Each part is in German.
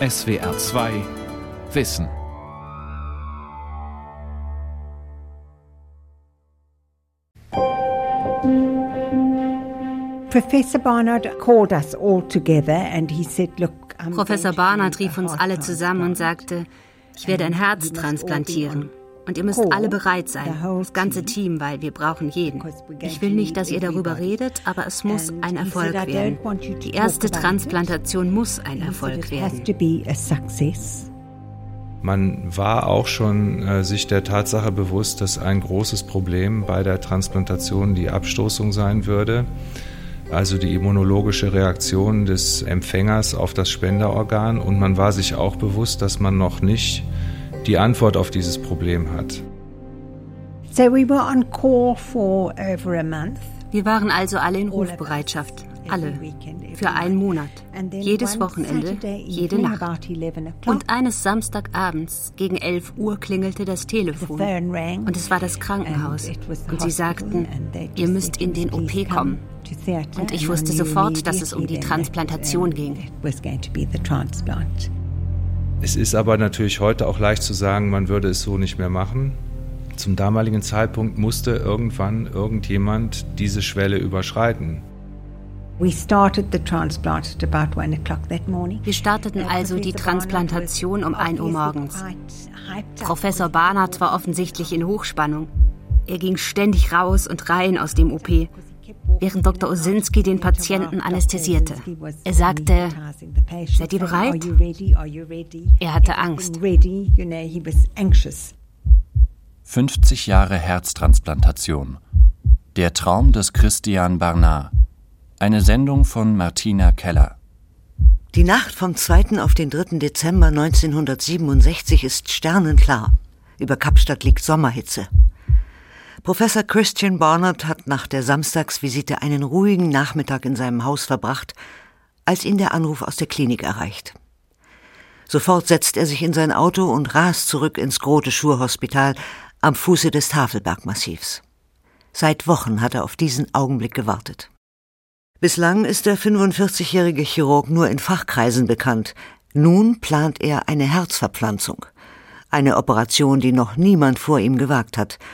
SWR 2 Wissen. Professor Barnard called us all together and he said, look, Professor Barnard rief uns alle zusammen und sagte, ich werde ein Herz transplantieren. Und ihr müsst alle bereit sein, das ganze Team, weil wir brauchen jeden. Ich will nicht, dass ihr darüber redet, aber es muss ein Erfolg werden. Die erste Transplantation muss ein Erfolg werden. Man war auch schon äh, sich der Tatsache bewusst, dass ein großes Problem bei der Transplantation die Abstoßung sein würde, also die immunologische Reaktion des Empfängers auf das Spenderorgan. Und man war sich auch bewusst, dass man noch nicht die Antwort auf dieses Problem hat. So we were on call for over a month. Wir waren also alle in Rufbereitschaft, alle, für einen Monat, jedes Wochenende, jede Nacht. Und eines Samstagabends gegen 11 Uhr klingelte das Telefon und es war das Krankenhaus und sie sagten, ihr müsst in den OP kommen. Und ich wusste sofort, dass es um die Transplantation ging. Es ist aber natürlich heute auch leicht zu sagen, man würde es so nicht mehr machen. Zum damaligen Zeitpunkt musste irgendwann irgendjemand diese Schwelle überschreiten. Wir starteten also die Transplantation um 1 Uhr morgens. Professor Barnard war offensichtlich in Hochspannung. Er ging ständig raus und rein aus dem OP während Dr. Osinski den Patienten anästhesierte. Er sagte, seid ihr bereit? Er hatte Angst. 50 Jahre Herztransplantation. Der Traum des Christian Barnard. Eine Sendung von Martina Keller. Die Nacht vom 2. auf den 3. Dezember 1967 ist sternenklar. Über Kapstadt liegt Sommerhitze. Professor Christian Barnard hat nach der Samstagsvisite einen ruhigen Nachmittag in seinem Haus verbracht, als ihn der Anruf aus der Klinik erreicht. Sofort setzt er sich in sein Auto und rast zurück ins Grote Schurhospital am Fuße des Tafelbergmassivs. Seit Wochen hat er auf diesen Augenblick gewartet. Bislang ist der 45-jährige Chirurg nur in Fachkreisen bekannt. Nun plant er eine Herzverpflanzung. Eine Operation, die noch niemand vor ihm gewagt hat –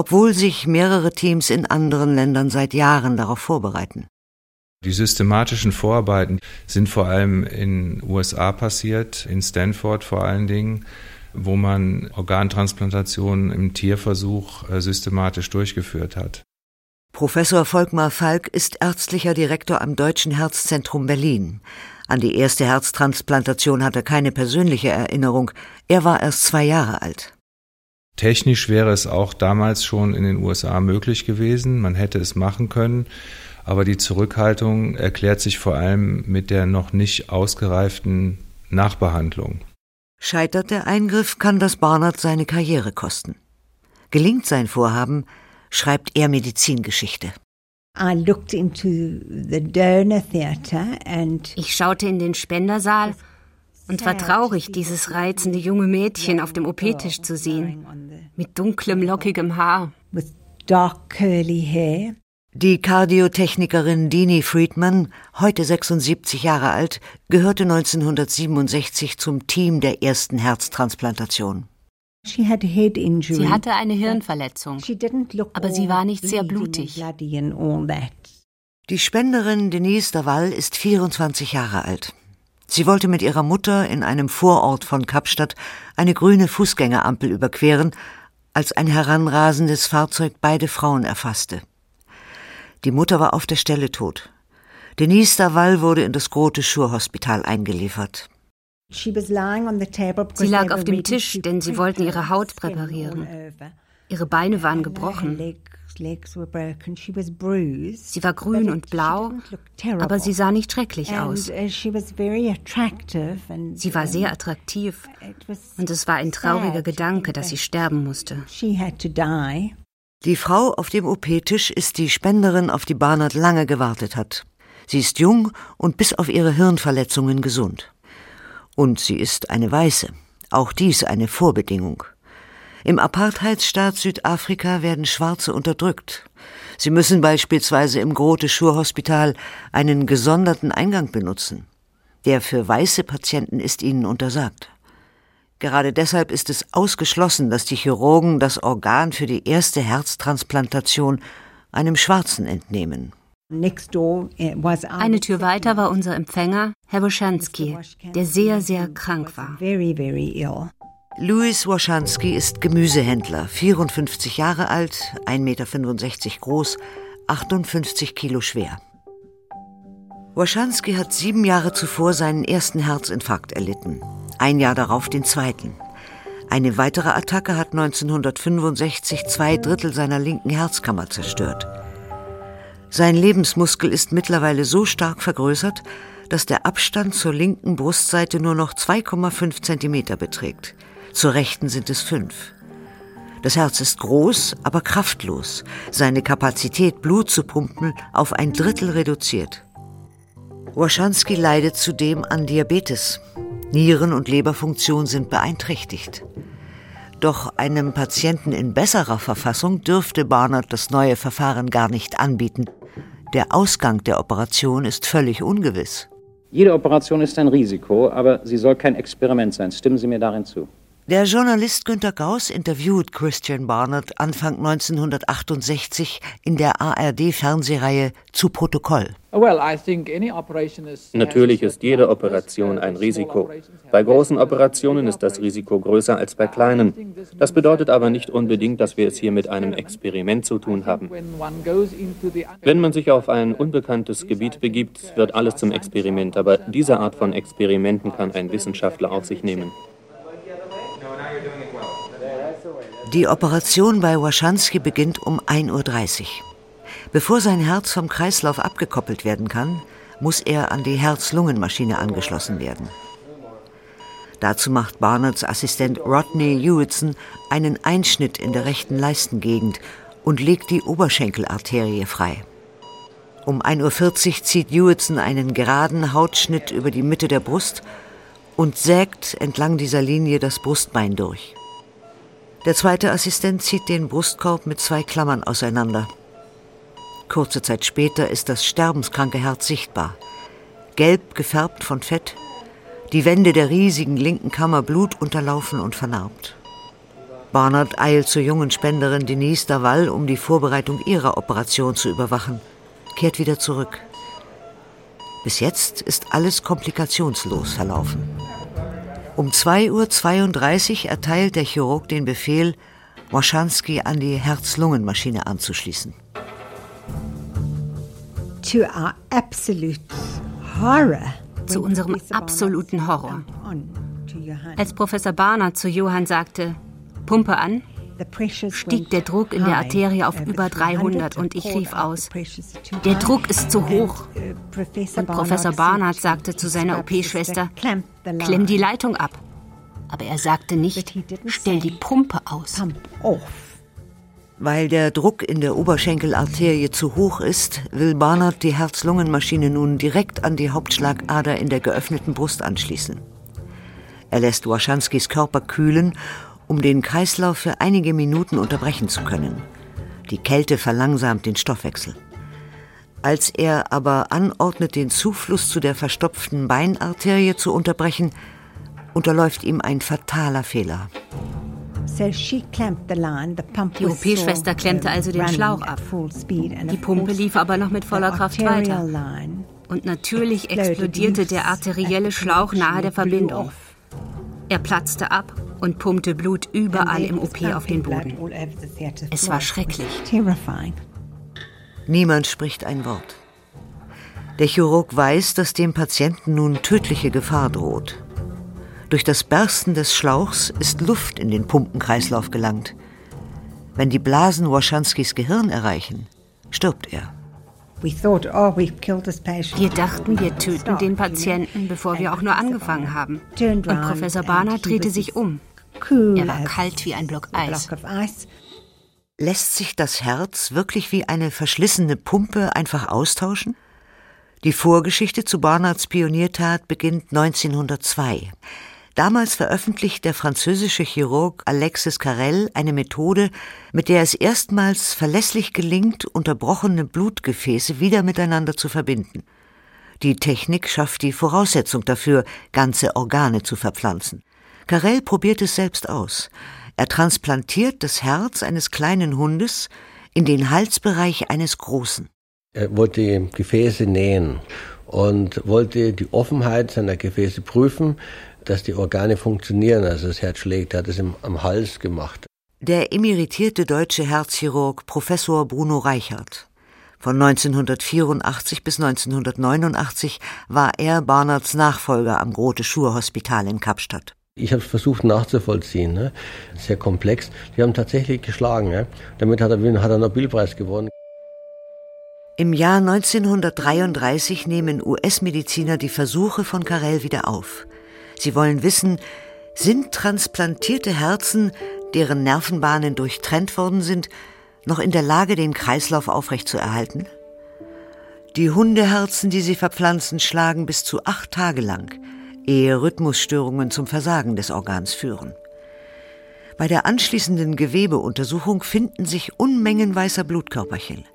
obwohl sich mehrere Teams in anderen Ländern seit Jahren darauf vorbereiten. Die systematischen Vorarbeiten sind vor allem in USA passiert, in Stanford vor allen Dingen, wo man Organtransplantationen im Tierversuch äh, systematisch durchgeführt hat. Professor Volkmar Falk ist ärztlicher Direktor am Deutschen Herzzentrum Berlin. An die erste Herztransplantation hat er keine persönliche Erinnerung. Er war erst zwei Jahre alt. Technisch wäre es auch damals schon in den USA möglich gewesen. Man hätte es machen können. Aber die Zurückhaltung erklärt sich vor allem mit der noch nicht ausgereiften Nachbehandlung. Scheitert der Eingriff, kann das Barnard seine Karriere kosten. Gelingt sein Vorhaben, schreibt er Medizingeschichte. Ich schaute in den Spendersaal und war traurig, dieses reizende junge Mädchen auf dem OP-Tisch zu sehen, mit dunklem, lockigem Haar. Die Kardiotechnikerin Dini Friedman, heute 76 Jahre alt, gehörte 1967 zum Team der ersten Herztransplantation. Sie hatte eine Hirnverletzung, aber sie war nicht sehr blutig. Die Spenderin Denise Daval ist 24 Jahre alt. Sie wollte mit ihrer Mutter in einem Vorort von Kapstadt eine grüne Fußgängerampel überqueren, als ein heranrasendes Fahrzeug beide Frauen erfasste. Die Mutter war auf der Stelle tot. Denise Daval wurde in das Grote Schur-Hospital eingeliefert. Sie lag auf dem Tisch, denn sie wollten ihre Haut präparieren. Ihre Beine waren gebrochen. Sie war grün und blau, aber sie sah nicht schrecklich aus. Uh, sie war sehr attraktiv und es war ein trauriger Gedanke, dass sie sterben musste. Die Frau auf dem OP-Tisch ist die Spenderin, auf die Barnard lange gewartet hat. Sie ist jung und bis auf ihre Hirnverletzungen gesund. Und sie ist eine Weiße. Auch dies eine Vorbedingung. Im Apartheidsstaat Südafrika werden Schwarze unterdrückt. Sie müssen beispielsweise im Grote Schur Hospital einen gesonderten Eingang benutzen. Der für weiße Patienten ist ihnen untersagt. Gerade deshalb ist es ausgeschlossen, dass die Chirurgen das Organ für die erste Herztransplantation einem Schwarzen entnehmen. Eine Tür weiter war unser Empfänger, Herr Woschanski, der sehr, sehr krank war. Louis Woschanski ist Gemüsehändler, 54 Jahre alt, 1,65 Meter groß, 58 Kilo schwer. Woschanski hat sieben Jahre zuvor seinen ersten Herzinfarkt erlitten, ein Jahr darauf den zweiten. Eine weitere Attacke hat 1965 zwei Drittel seiner linken Herzkammer zerstört. Sein Lebensmuskel ist mittlerweile so stark vergrößert, dass der Abstand zur linken Brustseite nur noch 2,5 Zentimeter beträgt. Zur rechten sind es fünf. Das Herz ist groß, aber kraftlos. Seine Kapazität, Blut zu pumpen, auf ein Drittel reduziert. Waschanski leidet zudem an Diabetes. Nieren- und Leberfunktion sind beeinträchtigt. Doch einem Patienten in besserer Verfassung dürfte Barnard das neue Verfahren gar nicht anbieten. Der Ausgang der Operation ist völlig ungewiss. Jede Operation ist ein Risiko, aber sie soll kein Experiment sein. Stimmen Sie mir darin zu? Der Journalist Günter Gauss interviewt Christian Barnard Anfang 1968 in der ARD-Fernsehreihe Zu Protokoll. Natürlich ist jede Operation ein Risiko. Bei großen Operationen ist das Risiko größer als bei kleinen. Das bedeutet aber nicht unbedingt, dass wir es hier mit einem Experiment zu tun haben. Wenn man sich auf ein unbekanntes Gebiet begibt, wird alles zum Experiment, aber diese Art von Experimenten kann ein Wissenschaftler auf sich nehmen. Die Operation bei Waschanski beginnt um 1.30 Uhr. Bevor sein Herz vom Kreislauf abgekoppelt werden kann, muss er an die Herz-Lungen-Maschine angeschlossen werden. Dazu macht Barnards Assistent Rodney Hewitson einen Einschnitt in der rechten Leistengegend und legt die Oberschenkelarterie frei. Um 1.40 Uhr zieht Hewitson einen geraden Hautschnitt über die Mitte der Brust und sägt entlang dieser Linie das Brustbein durch. Der zweite Assistent zieht den Brustkorb mit zwei Klammern auseinander. Kurze Zeit später ist das sterbenskranke Herz sichtbar. Gelb gefärbt von Fett, die Wände der riesigen linken Kammer blutunterlaufen und vernarbt. Barnard eilt zur jungen Spenderin Denise Daval, um die Vorbereitung ihrer Operation zu überwachen, kehrt wieder zurück. Bis jetzt ist alles komplikationslos verlaufen. Um 2.32 Uhr erteilt der Chirurg den Befehl, Moschanski an die Herz-Lungen-Maschine anzuschließen. To our absolute horror. Zu unserem absoluten Horror. Als Professor Barnard zu Johann sagte, Pumpe an, stieg der Druck in der Arterie auf über 300 und ich rief aus, der Druck ist zu hoch. Und Professor Barnard sagte zu seiner OP-Schwester, klemm die Leitung ab. Aber er sagte nicht, stell die Pumpe aus. Weil der Druck in der Oberschenkelarterie zu hoch ist, will Barnard die Herz-Lungen-Maschine nun direkt an die Hauptschlagader in der geöffneten Brust anschließen. Er lässt Waschanskis Körper kühlen um den Kreislauf für einige Minuten unterbrechen zu können. Die Kälte verlangsamt den Stoffwechsel. Als er aber anordnet, den Zufluss zu der verstopften Beinarterie zu unterbrechen, unterläuft ihm ein fataler Fehler. Die OP-Schwester klemmte also den Schlauch ab. Die Pumpe lief aber noch mit voller Kraft weiter. Und natürlich explodierte der arterielle Schlauch nahe der Verbindung. Er platzte ab und pumpte Blut überall im OP auf den Boden. Es war schrecklich. Niemand spricht ein Wort. Der Chirurg weiß, dass dem Patienten nun tödliche Gefahr droht. Durch das Bersten des Schlauchs ist Luft in den Pumpenkreislauf gelangt. Wenn die Blasen Waschanskis Gehirn erreichen, stirbt er. Oh, wir dachten, wir töten den Patienten, bevor wir auch nur angefangen haben. Und Professor Barnard drehte sich um. Er war kalt wie ein Block Eis. Lässt sich das Herz wirklich wie eine verschlissene Pumpe einfach austauschen? Die Vorgeschichte zu Barnards Pioniertat beginnt 1902. Damals veröffentlicht der französische Chirurg Alexis Carrel eine Methode, mit der es erstmals verlässlich gelingt, unterbrochene Blutgefäße wieder miteinander zu verbinden. Die Technik schafft die Voraussetzung dafür, ganze Organe zu verpflanzen. Carell probiert es selbst aus. Er transplantiert das Herz eines kleinen Hundes in den Halsbereich eines großen. Er wollte Gefäße nähen und wollte die Offenheit seiner Gefäße prüfen, dass die Organe funktionieren, also das Herz schlägt. Er hat es am Hals gemacht. Der emeritierte deutsche Herzchirurg Professor Bruno Reichert. Von 1984 bis 1989 war er Barnards Nachfolger am Grote-Schur-Hospital in Kapstadt. Ich habe es versucht nachzuvollziehen, ne? sehr komplex. Die haben tatsächlich geschlagen. Ne? Damit hat er, hat er Nobelpreis gewonnen. Im Jahr 1933 nehmen US-Mediziner die Versuche von Carell wieder auf. Sie wollen wissen, sind transplantierte Herzen, deren Nervenbahnen durchtrennt worden sind, noch in der Lage, den Kreislauf aufrechtzuerhalten? Die Hundeherzen, die sie verpflanzen, schlagen bis zu acht Tage lang, ehe Rhythmusstörungen zum Versagen des Organs führen. Bei der anschließenden Gewebeuntersuchung finden sich Unmengen weißer Blutkörperchen.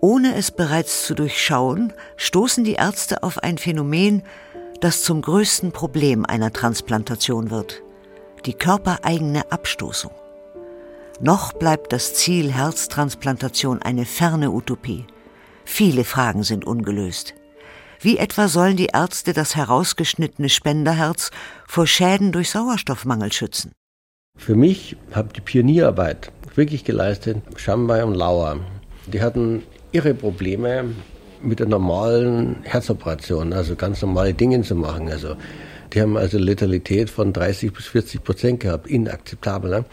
Ohne es bereits zu durchschauen, stoßen die Ärzte auf ein Phänomen, das zum größten Problem einer Transplantation wird die körpereigene Abstoßung. Noch bleibt das Ziel Herztransplantation eine ferne Utopie. Viele Fragen sind ungelöst. Wie etwa sollen die Ärzte das herausgeschnittene Spenderherz vor Schäden durch Sauerstoffmangel schützen? Für mich habe die Pionierarbeit wirklich geleistet, Schambay und Lauer. Die hatten ihre Probleme mit der normalen Herzoperation, also ganz normale Dinge zu machen. Also die haben also Letalität von 30 bis 40 Prozent gehabt, inakzeptabel. Ne?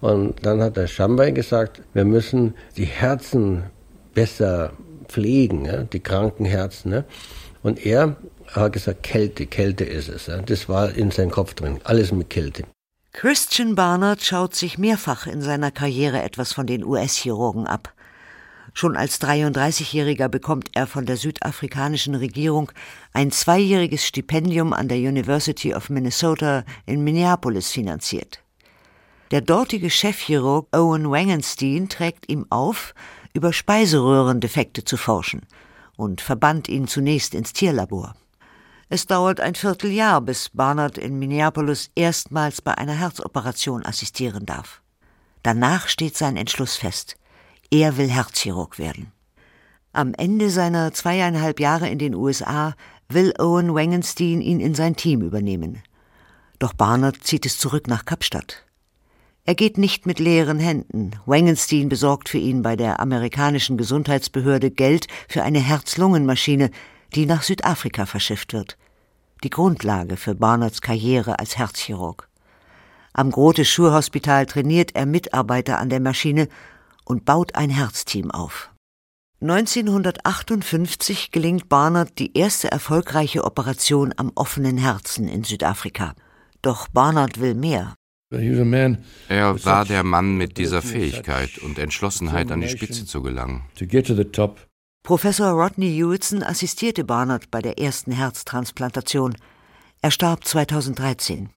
Und dann hat der Schambein gesagt, wir müssen die Herzen besser pflegen, ne? die kranken Herzen. Ne? Und er hat gesagt, Kälte, Kälte ist es. Ne? Das war in seinem Kopf drin, alles mit Kälte. Christian Barnard schaut sich mehrfach in seiner Karriere etwas von den US-Chirurgen ab. Schon als 33-Jähriger bekommt er von der südafrikanischen Regierung ein zweijähriges Stipendium an der University of Minnesota in Minneapolis finanziert. Der dortige Chefchirurg Owen Wangenstein trägt ihm auf, über Speiseröhrendefekte zu forschen und verbannt ihn zunächst ins Tierlabor. Es dauert ein Vierteljahr, bis Barnard in Minneapolis erstmals bei einer Herzoperation assistieren darf. Danach steht sein Entschluss fest. Er will Herzchirurg werden. Am Ende seiner zweieinhalb Jahre in den USA will Owen Wangenstein ihn in sein Team übernehmen. Doch Barnard zieht es zurück nach Kapstadt. Er geht nicht mit leeren Händen. Wangenstein besorgt für ihn bei der amerikanischen Gesundheitsbehörde Geld für eine Herz-Lungen-Maschine, die nach Südafrika verschifft wird. Die Grundlage für Barnards Karriere als Herzchirurg. Am Grote Schurhospital trainiert er Mitarbeiter an der Maschine und baut ein Herzteam auf. 1958 gelingt Barnard die erste erfolgreiche Operation am offenen Herzen in Südafrika. Doch Barnard will mehr. Er war der Mann mit dieser Fähigkeit und Entschlossenheit, an die Spitze zu gelangen. Professor Rodney Hewitson assistierte Barnard bei der ersten Herztransplantation. Er starb 2013.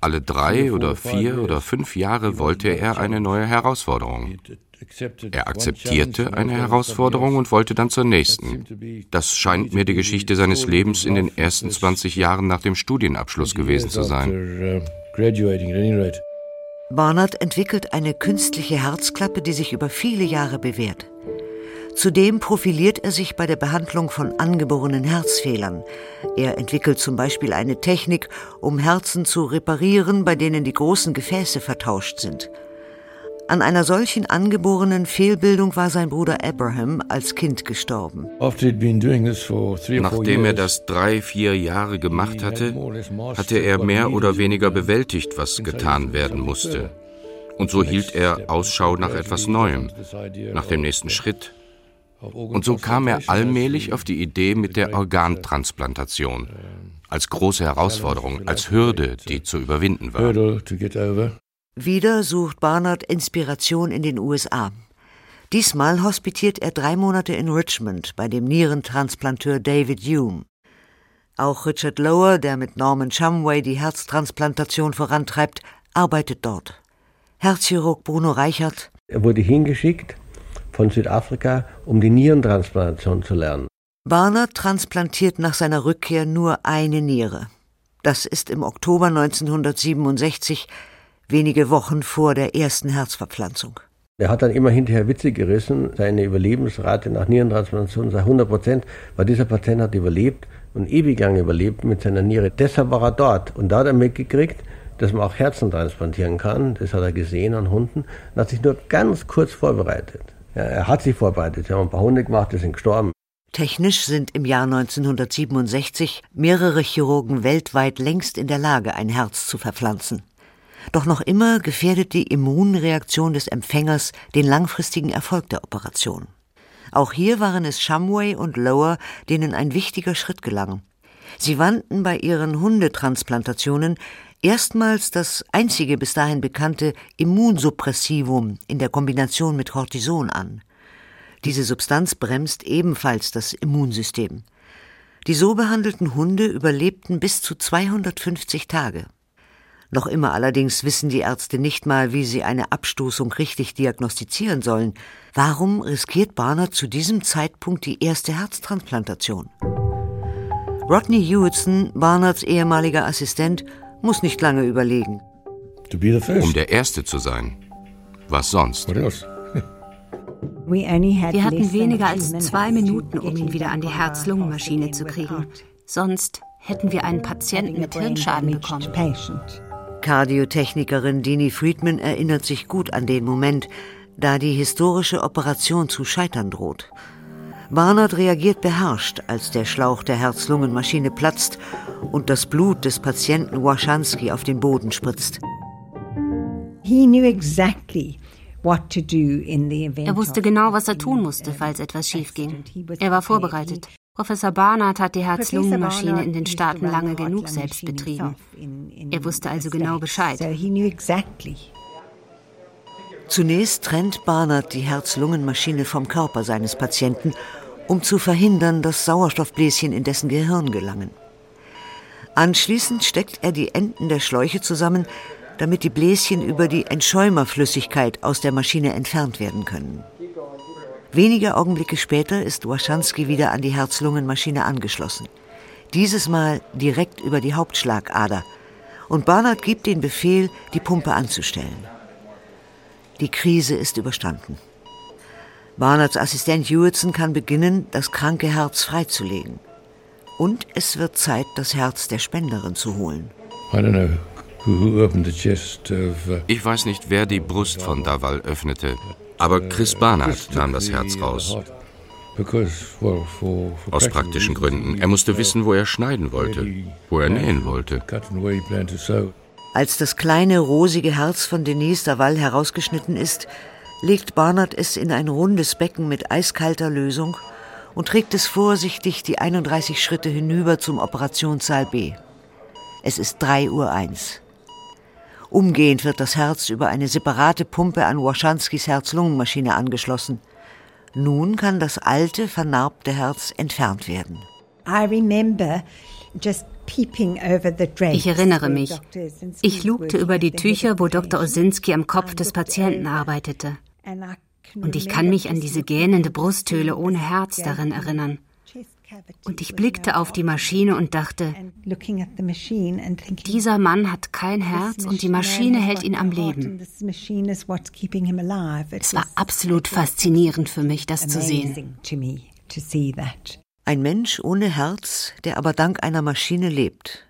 Alle drei oder vier oder fünf Jahre wollte er eine neue Herausforderung. Er akzeptierte eine Herausforderung und wollte dann zur nächsten. Das scheint mir die Geschichte seines Lebens in den ersten 20 Jahren nach dem Studienabschluss gewesen zu sein. Barnard entwickelt eine künstliche Herzklappe, die sich über viele Jahre bewährt. Zudem profiliert er sich bei der Behandlung von angeborenen Herzfehlern. Er entwickelt zum Beispiel eine Technik, um Herzen zu reparieren, bei denen die großen Gefäße vertauscht sind. An einer solchen angeborenen Fehlbildung war sein Bruder Abraham als Kind gestorben. Nachdem er das drei, vier Jahre gemacht hatte, hatte er mehr oder weniger bewältigt, was getan werden musste. Und so hielt er Ausschau nach etwas Neuem, nach dem nächsten Schritt, und so kam er allmählich auf die Idee mit der Organtransplantation als große Herausforderung, als Hürde, die zu überwinden war. Wieder sucht Barnard Inspiration in den USA. Diesmal hospitiert er drei Monate in Richmond bei dem Nierentransplanteur David Hume. Auch Richard Lower, der mit Norman Shumway die Herztransplantation vorantreibt, arbeitet dort. Herzchirurg Bruno Reichert. Er wurde hingeschickt von Südafrika, um die Nierentransplantation zu lernen. Barnard transplantiert nach seiner Rückkehr nur eine Niere. Das ist im Oktober 1967, wenige Wochen vor der ersten Herzverpflanzung. Er hat dann immer hinterher Witze gerissen, seine Überlebensrate nach Nierentransplantation sei 100 Prozent, weil dieser Patient hat überlebt und ewig lang überlebt mit seiner Niere. Deshalb war er dort und da hat er mitgekriegt, dass man auch Herzen transplantieren kann. Das hat er gesehen an Hunden und hat sich nur ganz kurz vorbereitet. Er hat sich vorbereitet. Wir haben ein paar Hunde gemacht, die sind gestorben. Technisch sind im Jahr 1967 mehrere Chirurgen weltweit längst in der Lage, ein Herz zu verpflanzen. Doch noch immer gefährdet die Immunreaktion des Empfängers den langfristigen Erfolg der Operation. Auch hier waren es Shumway und Lower, denen ein wichtiger Schritt gelang. Sie wandten bei ihren Hundetransplantationen erstmals das einzige bis dahin bekannte Immunsuppressivum in der Kombination mit Cortison an. Diese Substanz bremst ebenfalls das Immunsystem. Die so behandelten Hunde überlebten bis zu 250 Tage. Noch immer allerdings wissen die Ärzte nicht mal, wie sie eine Abstoßung richtig diagnostizieren sollen. Warum riskiert Barnard zu diesem Zeitpunkt die erste Herztransplantation? Rodney Hewitson, Barnards ehemaliger Assistent, muss nicht lange überlegen. Um der Erste zu sein. Was sonst? Wir hatten weniger als zwei Minuten, um ihn wieder an die Herz-Lungen-Maschine zu kriegen. Sonst hätten wir einen Patienten mit Hirnschaden bekommen. Kardiotechnikerin Dini Friedman erinnert sich gut an den Moment, da die historische Operation zu scheitern droht. Barnard reagiert beherrscht, als der Schlauch der Herz-Lungen-Maschine platzt und das Blut des Patienten Waschanski auf den Boden spritzt. He knew exactly er wusste genau, was er tun musste, falls etwas schief ging. Er war vorbereitet. Professor Barnard hat die Herz-Lungen-Maschine in den Staaten lange genug selbst betrieben. Er wusste also genau Bescheid. Zunächst trennt Barnard die Herz-Lungen-Maschine vom Körper seines Patienten, um zu verhindern, dass Sauerstoffbläschen in dessen Gehirn gelangen. Anschließend steckt er die Enden der Schläuche zusammen, damit die Bläschen über die Entschäumerflüssigkeit aus der Maschine entfernt werden können. Wenige Augenblicke später ist Waschanski wieder an die Herz-Lungen-Maschine angeschlossen. Dieses Mal direkt über die Hauptschlagader. Und Barnard gibt den Befehl, die Pumpe anzustellen. Die Krise ist überstanden. Barnards Assistent Hewitson kann beginnen, das kranke Herz freizulegen. Und es wird Zeit, das Herz der Spenderin zu holen. Uh, ich weiß nicht, wer die Brust von Daval öffnete, aber Chris Barnard nahm das Herz raus. Aus praktischen Gründen. Er musste wissen, wo er schneiden wollte, wo er nähen wollte. Als das kleine, rosige Herz von Denise Daval herausgeschnitten ist, legt Barnard es in ein rundes Becken mit eiskalter Lösung und trägt es vorsichtig die 31 Schritte hinüber zum Operationssaal B. Es ist 3.01 Uhr. Umgehend wird das Herz über eine separate Pumpe an Waschanskis Herz-Lungen-Maschine angeschlossen. Nun kann das alte, vernarbte Herz entfernt werden. Ich erinnere mich. Ich lugte über die Tücher, wo Dr. Osinski am Kopf des Patienten arbeitete. Und ich kann mich an diese gähnende Brusthöhle ohne Herz darin erinnern. Und ich blickte auf die Maschine und dachte, dieser Mann hat kein Herz und die Maschine hält ihn am Leben. Es war absolut faszinierend für mich, das zu sehen. Ein Mensch ohne Herz, der aber dank einer Maschine lebt.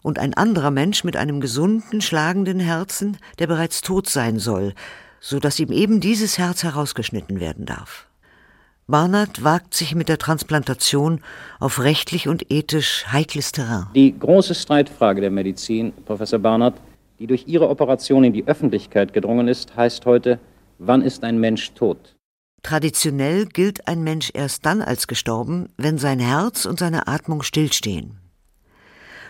Und ein anderer Mensch mit einem gesunden, schlagenden Herzen, der bereits tot sein soll, so dass ihm eben dieses Herz herausgeschnitten werden darf. Barnard wagt sich mit der Transplantation auf rechtlich und ethisch heikles Terrain. Die große Streitfrage der Medizin, Professor Barnard, die durch Ihre Operation in die Öffentlichkeit gedrungen ist, heißt heute, wann ist ein Mensch tot? Traditionell gilt ein Mensch erst dann als gestorben, wenn sein Herz und seine Atmung stillstehen.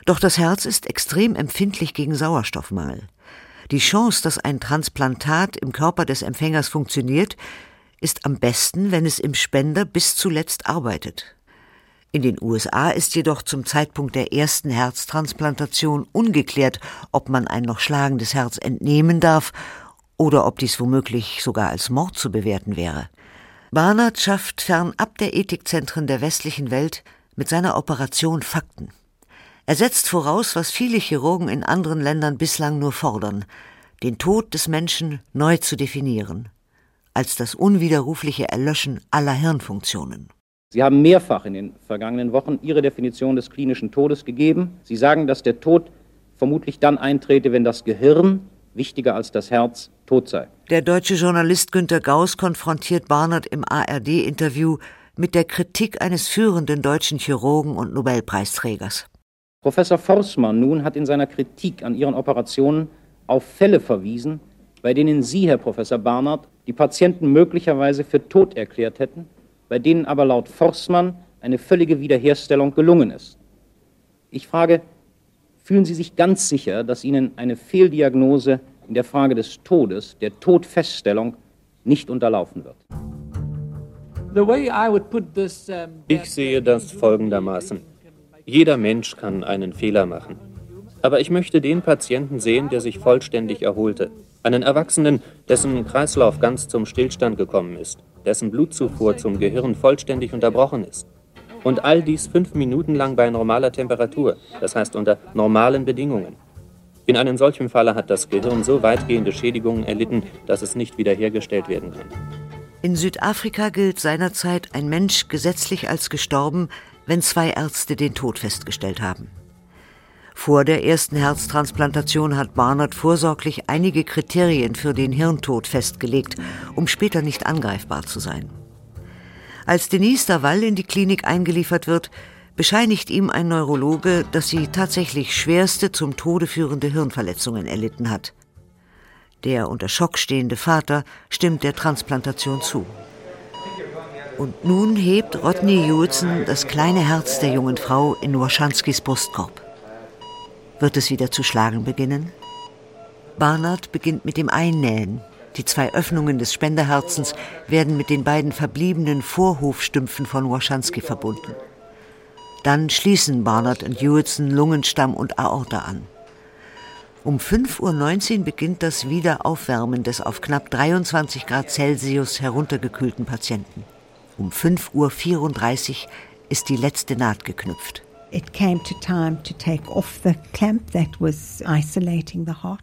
Doch das Herz ist extrem empfindlich gegen Sauerstoffmangel. Die Chance, dass ein Transplantat im Körper des Empfängers funktioniert, ist am besten, wenn es im Spender bis zuletzt arbeitet. In den USA ist jedoch zum Zeitpunkt der ersten Herztransplantation ungeklärt, ob man ein noch schlagendes Herz entnehmen darf oder ob dies womöglich sogar als Mord zu bewerten wäre. Barnard schafft fernab der Ethikzentren der westlichen Welt mit seiner Operation Fakten. Er setzt voraus, was viele Chirurgen in anderen Ländern bislang nur fordern, den Tod des Menschen neu zu definieren, als das unwiderrufliche Erlöschen aller Hirnfunktionen. Sie haben mehrfach in den vergangenen Wochen Ihre Definition des klinischen Todes gegeben. Sie sagen, dass der Tod vermutlich dann eintrete, wenn das Gehirn, wichtiger als das Herz, tot sei. Der deutsche Journalist Günter Gauss konfrontiert Barnard im ARD-Interview mit der Kritik eines führenden deutschen Chirurgen und Nobelpreisträgers. Professor Forßmann nun hat in seiner Kritik an Ihren Operationen auf Fälle verwiesen, bei denen Sie, Herr Professor Barnard, die Patienten möglicherweise für tot erklärt hätten, bei denen aber laut Forßmann eine völlige Wiederherstellung gelungen ist. Ich frage, fühlen Sie sich ganz sicher, dass Ihnen eine Fehldiagnose in der Frage des Todes, der Todfeststellung, nicht unterlaufen wird? Ich sehe das folgendermaßen. Jeder Mensch kann einen Fehler machen. Aber ich möchte den Patienten sehen, der sich vollständig erholte. Einen Erwachsenen, dessen Kreislauf ganz zum Stillstand gekommen ist, dessen Blutzufuhr zum Gehirn vollständig unterbrochen ist. Und all dies fünf Minuten lang bei normaler Temperatur, das heißt unter normalen Bedingungen. In einem solchen Falle hat das Gehirn so weitgehende Schädigungen erlitten, dass es nicht wiederhergestellt werden kann. In Südafrika gilt seinerzeit ein Mensch gesetzlich als gestorben, wenn zwei Ärzte den Tod festgestellt haben. Vor der ersten Herztransplantation hat Barnard vorsorglich einige Kriterien für den Hirntod festgelegt, um später nicht angreifbar zu sein. Als Denise Daval in die Klinik eingeliefert wird, bescheinigt ihm ein Neurologe, dass sie tatsächlich schwerste zum Tode führende Hirnverletzungen erlitten hat. Der unter Schock stehende Vater stimmt der Transplantation zu. Und nun hebt Rodney Hewitson das kleine Herz der jungen Frau in Waschanskis Brustkorb. Wird es wieder zu schlagen beginnen? Barnard beginnt mit dem Einnähen. Die zwei Öffnungen des Spenderherzens werden mit den beiden verbliebenen Vorhofstümpfen von Waschanski verbunden. Dann schließen Barnard und Hewitson Lungenstamm und Aorta an. Um 5.19 Uhr beginnt das Wiederaufwärmen des auf knapp 23 Grad Celsius heruntergekühlten Patienten. Um 5.34 Uhr ist die letzte Naht geknüpft.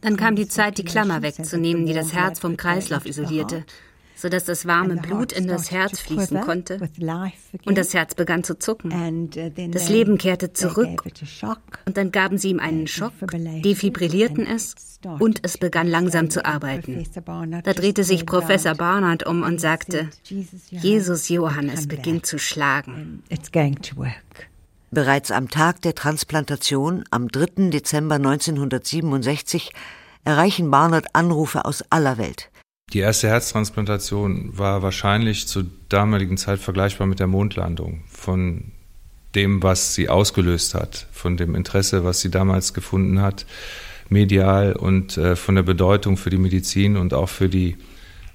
Dann kam die Zeit, die Klammer wegzunehmen, die das Herz vom Kreislauf isolierte sodass das warme Blut in das Herz fließen konnte. Und das Herz begann zu zucken. Uh, das Leben kehrte zurück. Und dann gaben sie ihm einen Schock, defibrillierten es und es begann langsam zu arbeiten. Da drehte sich Professor Barnard um und sagte, Jesus Johannes beginnt zu schlagen. Bereits am Tag der Transplantation, am 3. Dezember 1967, erreichen Barnard Anrufe aus aller Welt. Die erste Herztransplantation war wahrscheinlich zur damaligen Zeit vergleichbar mit der Mondlandung. Von dem, was sie ausgelöst hat, von dem Interesse, was sie damals gefunden hat, medial und äh, von der Bedeutung für die Medizin und auch für die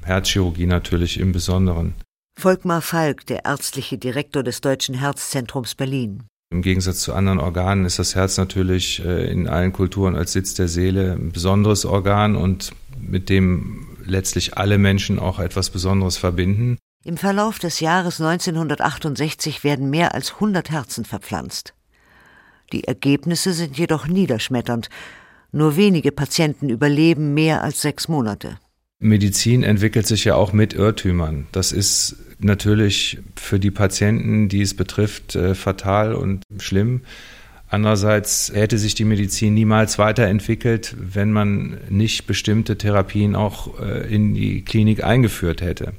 Herzchirurgie natürlich im Besonderen. Volkmar Falk, der ärztliche Direktor des Deutschen Herzzentrums Berlin. Im Gegensatz zu anderen Organen ist das Herz natürlich äh, in allen Kulturen als Sitz der Seele ein besonderes Organ und mit dem letztlich alle Menschen auch etwas Besonderes verbinden. Im Verlauf des Jahres 1968 werden mehr als 100 Herzen verpflanzt. Die Ergebnisse sind jedoch niederschmetternd. Nur wenige Patienten überleben mehr als sechs Monate. Medizin entwickelt sich ja auch mit Irrtümern. Das ist natürlich für die Patienten, die es betrifft, äh, fatal und schlimm. Andererseits hätte sich die Medizin niemals weiterentwickelt, wenn man nicht bestimmte Therapien auch äh, in die Klinik eingeführt hätte.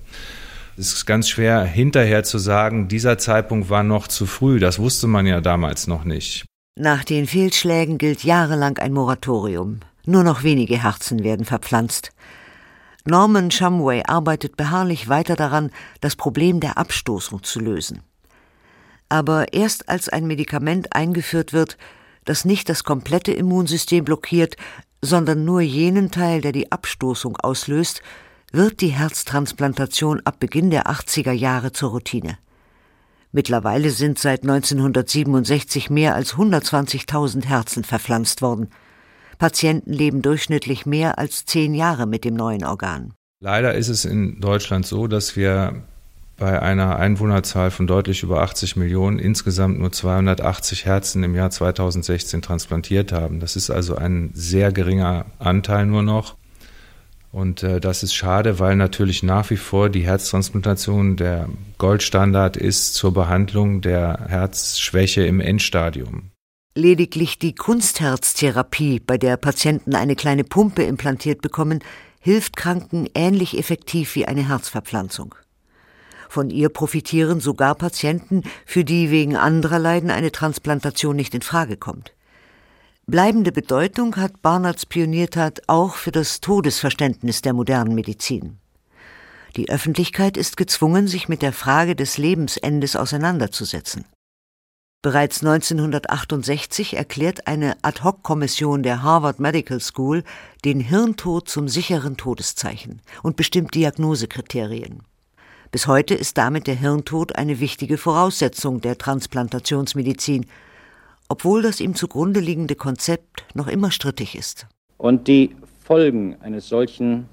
Es ist ganz schwer hinterher zu sagen, dieser Zeitpunkt war noch zu früh. Das wusste man ja damals noch nicht. Nach den Fehlschlägen gilt jahrelang ein Moratorium. Nur noch wenige Herzen werden verpflanzt. Norman Shumway arbeitet beharrlich weiter daran, das Problem der Abstoßung zu lösen aber erst als ein Medikament eingeführt wird, das nicht das komplette Immunsystem blockiert, sondern nur jenen Teil, der die Abstoßung auslöst, wird die Herztransplantation ab Beginn der 80er Jahre zur Routine. Mittlerweile sind seit 1967 mehr als 120.000 Herzen verpflanzt worden. Patienten leben durchschnittlich mehr als zehn Jahre mit dem neuen Organ. Leider ist es in Deutschland so, dass wir bei einer Einwohnerzahl von deutlich über 80 Millionen insgesamt nur 280 Herzen im Jahr 2016 transplantiert haben. Das ist also ein sehr geringer Anteil nur noch. Und äh, das ist schade, weil natürlich nach wie vor die Herztransplantation der Goldstandard ist zur Behandlung der Herzschwäche im Endstadium. Lediglich die Kunstherztherapie, bei der Patienten eine kleine Pumpe implantiert bekommen, hilft Kranken ähnlich effektiv wie eine Herzverpflanzung. Von ihr profitieren sogar Patienten, für die wegen anderer Leiden eine Transplantation nicht in Frage kommt. Bleibende Bedeutung hat Barnards Pioniertat auch für das Todesverständnis der modernen Medizin. Die Öffentlichkeit ist gezwungen, sich mit der Frage des Lebensendes auseinanderzusetzen. Bereits 1968 erklärt eine Ad-hoc-Kommission der Harvard Medical School den Hirntod zum sicheren Todeszeichen und bestimmt Diagnosekriterien. Bis heute ist damit der Hirntod eine wichtige Voraussetzung der Transplantationsmedizin, obwohl das ihm zugrunde liegende Konzept noch immer strittig ist. Und die Folgen eines solchen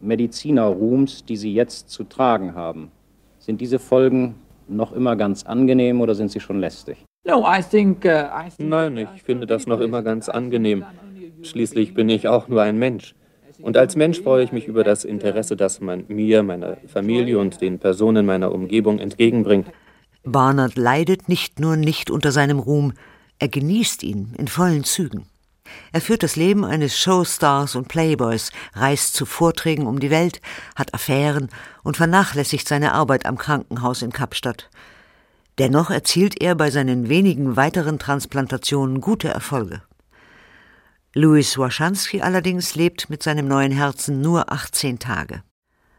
Medizinerruhms, die Sie jetzt zu tragen haben, sind diese Folgen noch immer ganz angenehm oder sind sie schon lästig? Uh, Nein, ich finde das noch immer ganz angenehm. Schließlich bin ich auch nur ein Mensch. Und als Mensch freue ich mich über das Interesse, das man mir, meiner Familie und den Personen meiner Umgebung entgegenbringt. Barnard leidet nicht nur nicht unter seinem Ruhm, er genießt ihn in vollen Zügen. Er führt das Leben eines Showstars und Playboys, reist zu Vorträgen um die Welt, hat Affären und vernachlässigt seine Arbeit am Krankenhaus in Kapstadt. Dennoch erzielt er bei seinen wenigen weiteren Transplantationen gute Erfolge. Louis Waschanski allerdings lebt mit seinem neuen Herzen nur 18 Tage.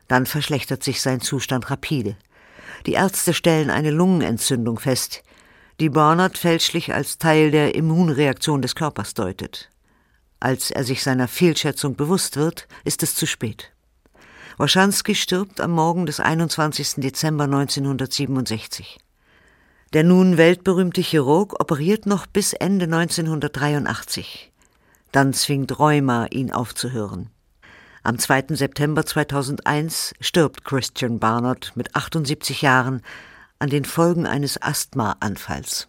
Dann verschlechtert sich sein Zustand rapide. Die Ärzte stellen eine Lungenentzündung fest, die Barnard fälschlich als Teil der Immunreaktion des Körpers deutet. Als er sich seiner Fehlschätzung bewusst wird, ist es zu spät. Waschanski stirbt am Morgen des 21. Dezember 1967. Der nun weltberühmte Chirurg operiert noch bis Ende 1983. Dann zwingt Rheuma, ihn aufzuhören. Am 2. September 2001 stirbt Christian Barnard mit 78 Jahren an den Folgen eines Asthmaanfalls.